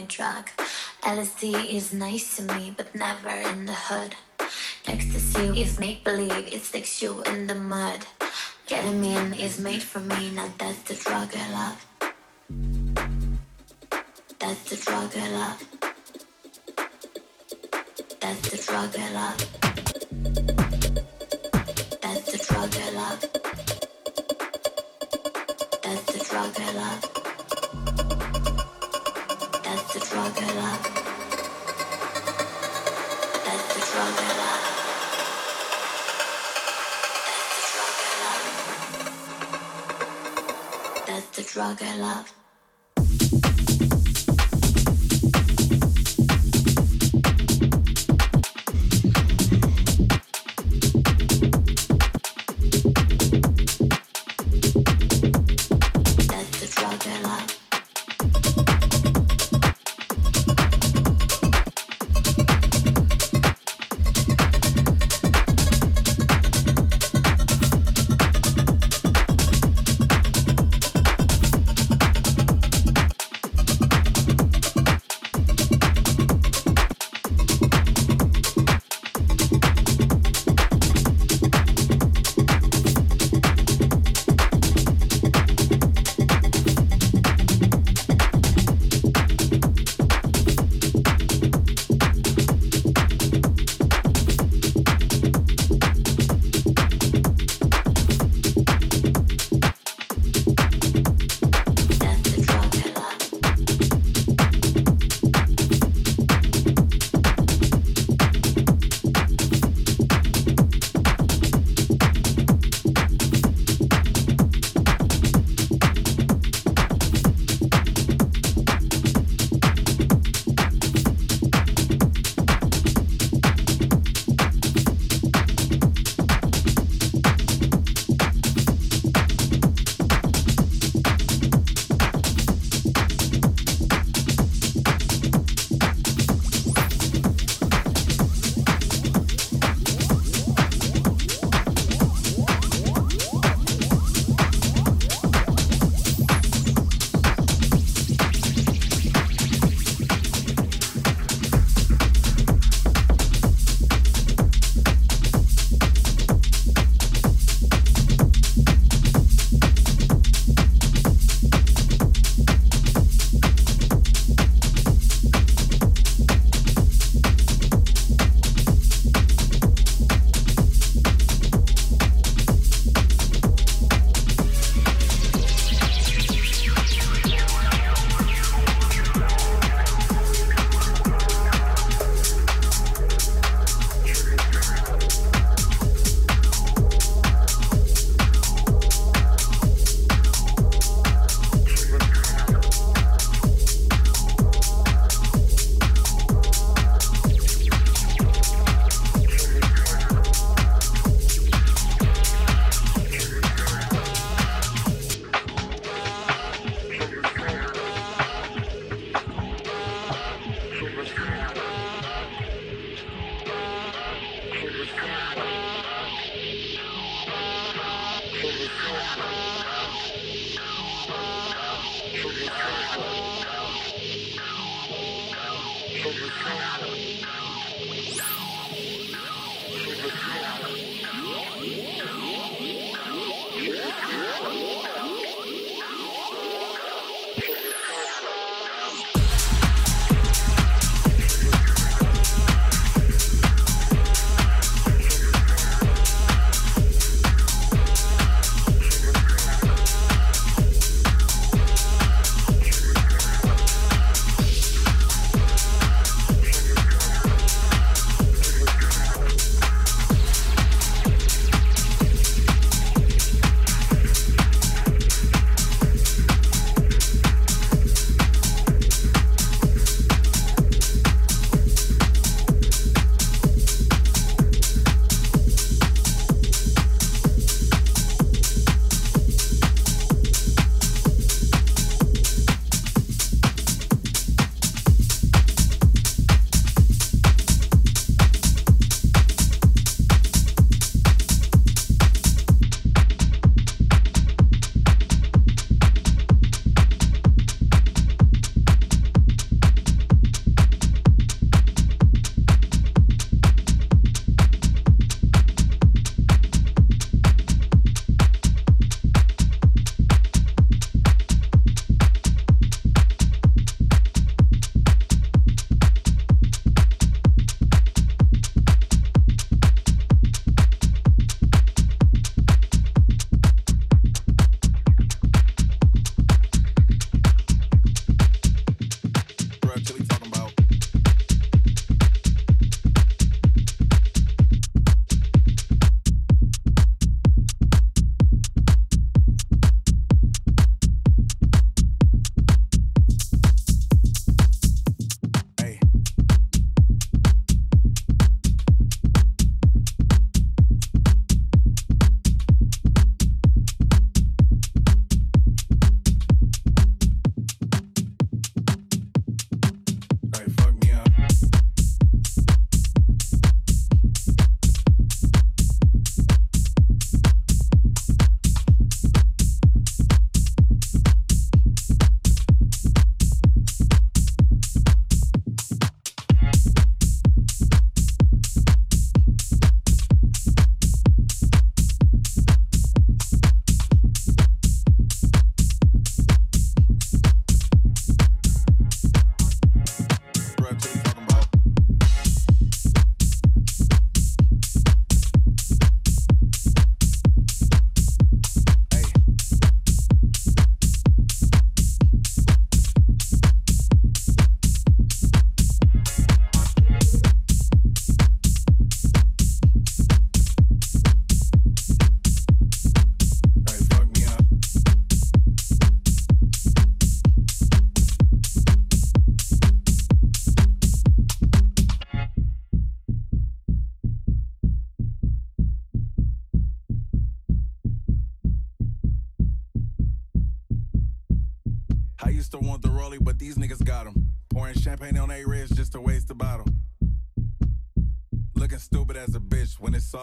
my drug. LSD is nice to me, but never in the hood. Ecstasy is make believe, it sticks you in the mud. Ketamine is made for me, now that's the drug I love. That's the drug I love. That's the drug I love.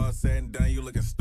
All said and done, you looking stupid